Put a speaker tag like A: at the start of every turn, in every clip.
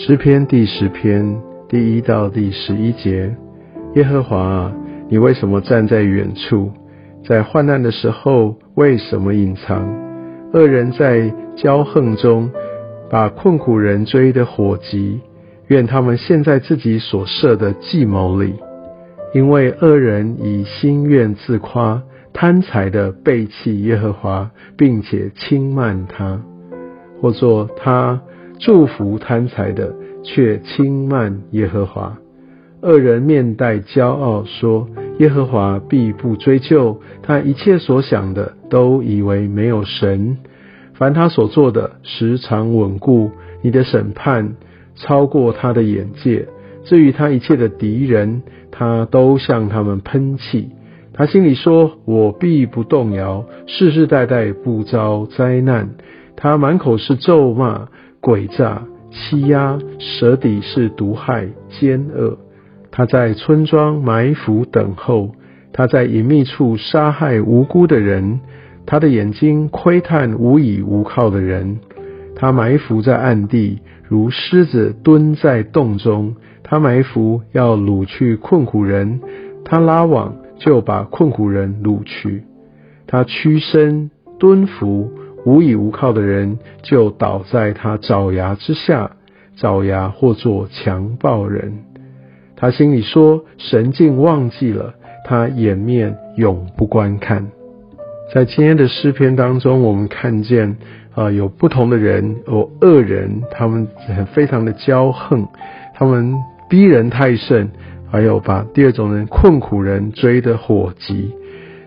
A: 诗篇第十篇第一到第十一节：耶和华啊，你为什么站在远处？在患难的时候，为什么隐藏？恶人在骄横中，把困苦人追得火急。愿他们陷在自己所设的计谋里，因为恶人以心愿自夸，贪财的背弃耶和华，并且轻慢他；或作他。祝福贪财的，却轻慢耶和华。恶人面带骄傲，说：“耶和华必不追究他一切所想的，都以为没有神。凡他所做的，时常稳固。你的审判超过他的眼界。至于他一切的敌人，他都向他们喷气。他心里说：我必不动摇，世世代代不遭灾难。他满口是咒骂。”诡诈、欺压、舌底是毒害、奸恶。他在村庄埋伏等候，他在隐秘处杀害无辜的人。他的眼睛窥探无依无靠的人。他埋伏在暗地，如狮子蹲在洞中。他埋伏要掳去困苦人，他拉网就把困苦人掳去。他屈身蹲伏。无依无靠的人就倒在他爪牙之下，爪牙或作强暴人。他心里说：“神竟忘记了，他掩面永不观看。”在今天的诗篇当中，我们看见啊，有不同的人，有恶人，他们非常的骄横，他们逼人太甚，还有把第二种人困苦人追得火急。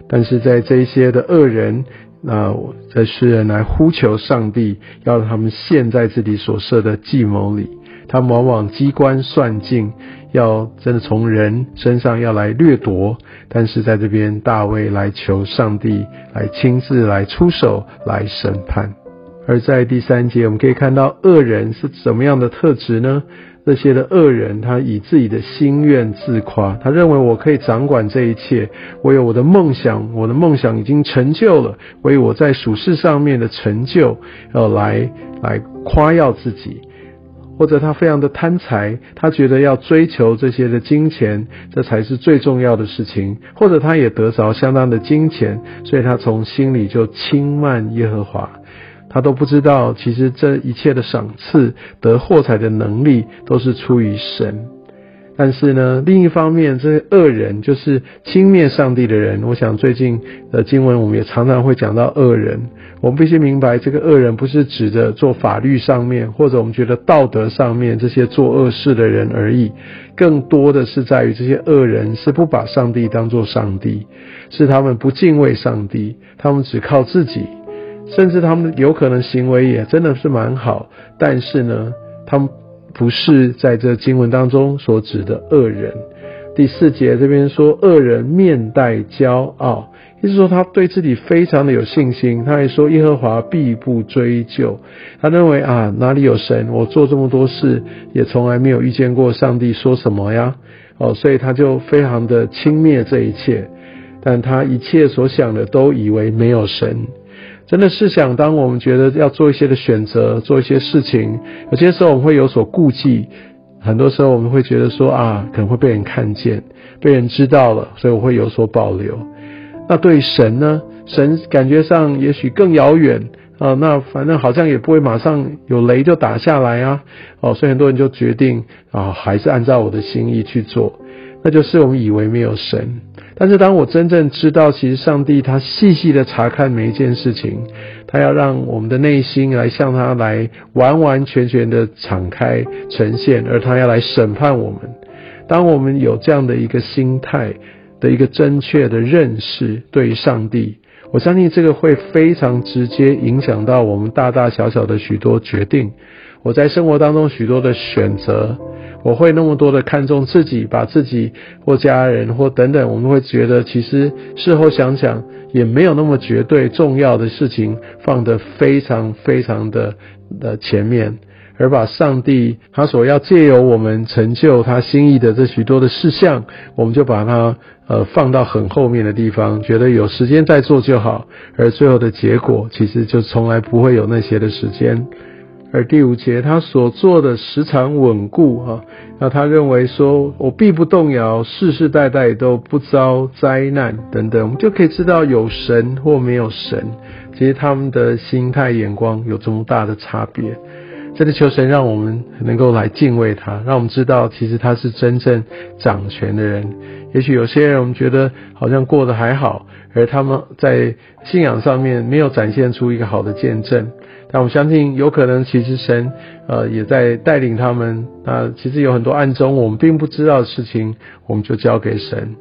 A: 但是在这些的恶人。那在诗人来呼求上帝，要他们陷在自己所设的计谋里。他们往往机关算尽，要真的从人身上要来掠夺。但是在这边，大卫来求上帝来亲自来出手来审判。而在第三节，我们可以看到恶人是怎么样的特质呢？这些的恶人，他以自己的心愿自夸，他认为我可以掌管这一切，我有我的梦想，我的梦想已经成就了，为我在属世上面的成就，要来来夸耀自己，或者他非常的贪财，他觉得要追求这些的金钱，这才是最重要的事情，或者他也得着相当的金钱，所以他从心里就轻慢耶和华。他都不知道，其实这一切的赏赐得获财的能力都是出于神。但是呢，另一方面，这些恶人就是轻蔑上帝的人。我想最近的经文，我们也常常会讲到恶人。我们必须明白，这个恶人不是指着做法律上面，或者我们觉得道德上面这些做恶事的人而已。更多的是在于这些恶人是不把上帝当作上帝，是他们不敬畏上帝，他们只靠自己。甚至他们有可能行为也真的是蛮好，但是呢，他们不是在这经文当中所指的恶人。第四节这边说，恶人面带骄傲，意思说他对自己非常的有信心。他还说，耶和华必不追究。他认为啊，哪里有神，我做这么多事也从来没有遇见过上帝说什么呀？哦，所以他就非常的轻蔑这一切，但他一切所想的都以为没有神。真的是想，当我们觉得要做一些的选择，做一些事情，有些时候我们会有所顾忌，很多时候我们会觉得说啊，可能会被人看见，被人知道了，所以我会有所保留。那对神呢？神感觉上也许更遥远啊，那反正好像也不会马上有雷就打下来啊，哦，所以很多人就决定啊，还是按照我的心意去做，那就是我们以为没有神。但是当我真正知道，其实上帝他细细的查看每一件事情，他要让我们的内心来向他来完完全全的敞开呈现，而他要来审判我们。当我们有这样的一个心态的一个正确的认识，对于上帝，我相信这个会非常直接影响到我们大大小小的许多决定。我在生活当中许多的选择。我会那么多的看重自己，把自己或家人或等等，我们会觉得其实事后想想也没有那么绝对重要的事情放得非常非常的的前面，而把上帝他所要借由我们成就他心意的这许多的事项，我们就把它呃放到很后面的地方，觉得有时间再做就好，而最后的结果其实就从来不会有那些的时间。而第五节，他所做的时常稳固啊，那他认为说，我必不动摇，世世代代都不遭灾难等等，我们就可以知道有神或没有神，其实他们的心态眼光有这么大的差别。真的求神让我们能够来敬畏他，让我们知道其实他是真正掌权的人。也许有些人我们觉得好像过得还好，而他们在信仰上面没有展现出一个好的见证。但我相信有可能其实神呃也在带领他们。那其实有很多暗中我们并不知道的事情，我们就交给神。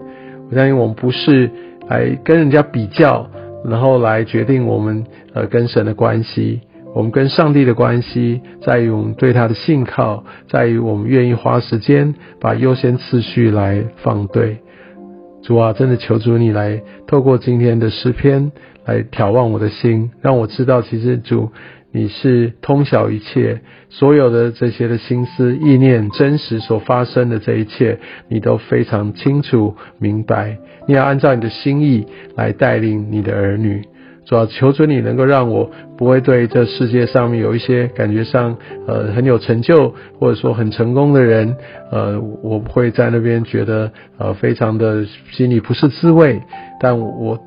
A: 我相信我们不是来跟人家比较，然后来决定我们呃跟神的关系。我们跟上帝的关系，在于我们对他的信靠，在于我们愿意花时间把优先次序来放对。主啊，真的求主你来透过今天的诗篇来眺望我的心，让我知道，其实主你是通晓一切，所有的这些的心思意念，真实所发生的这一切，你都非常清楚明白。你要按照你的心意来带领你的儿女。主要求主你能够让我不会对这世界上面有一些感觉上呃很有成就或者说很成功的人，呃，我不会在那边觉得呃非常的心里不是滋味，但我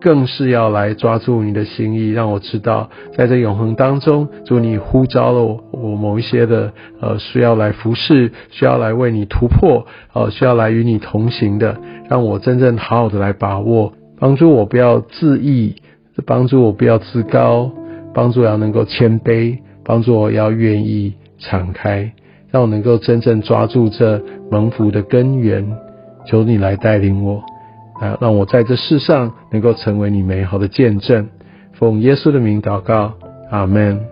A: 更是要来抓住你的心意，让我知道在这永恒当中，主你呼召了我某一些的呃需要来服侍，需要来为你突破，呃需要来与你同行的，让我真正好好的来把握，帮助我不要自意。帮助我不要自高，帮助我要能够谦卑，帮助我要愿意敞开，让我能够真正抓住这蒙福的根源。求你来带领我，啊，让我在这世上能够成为你美好的见证。奉耶稣的名祷告，阿门。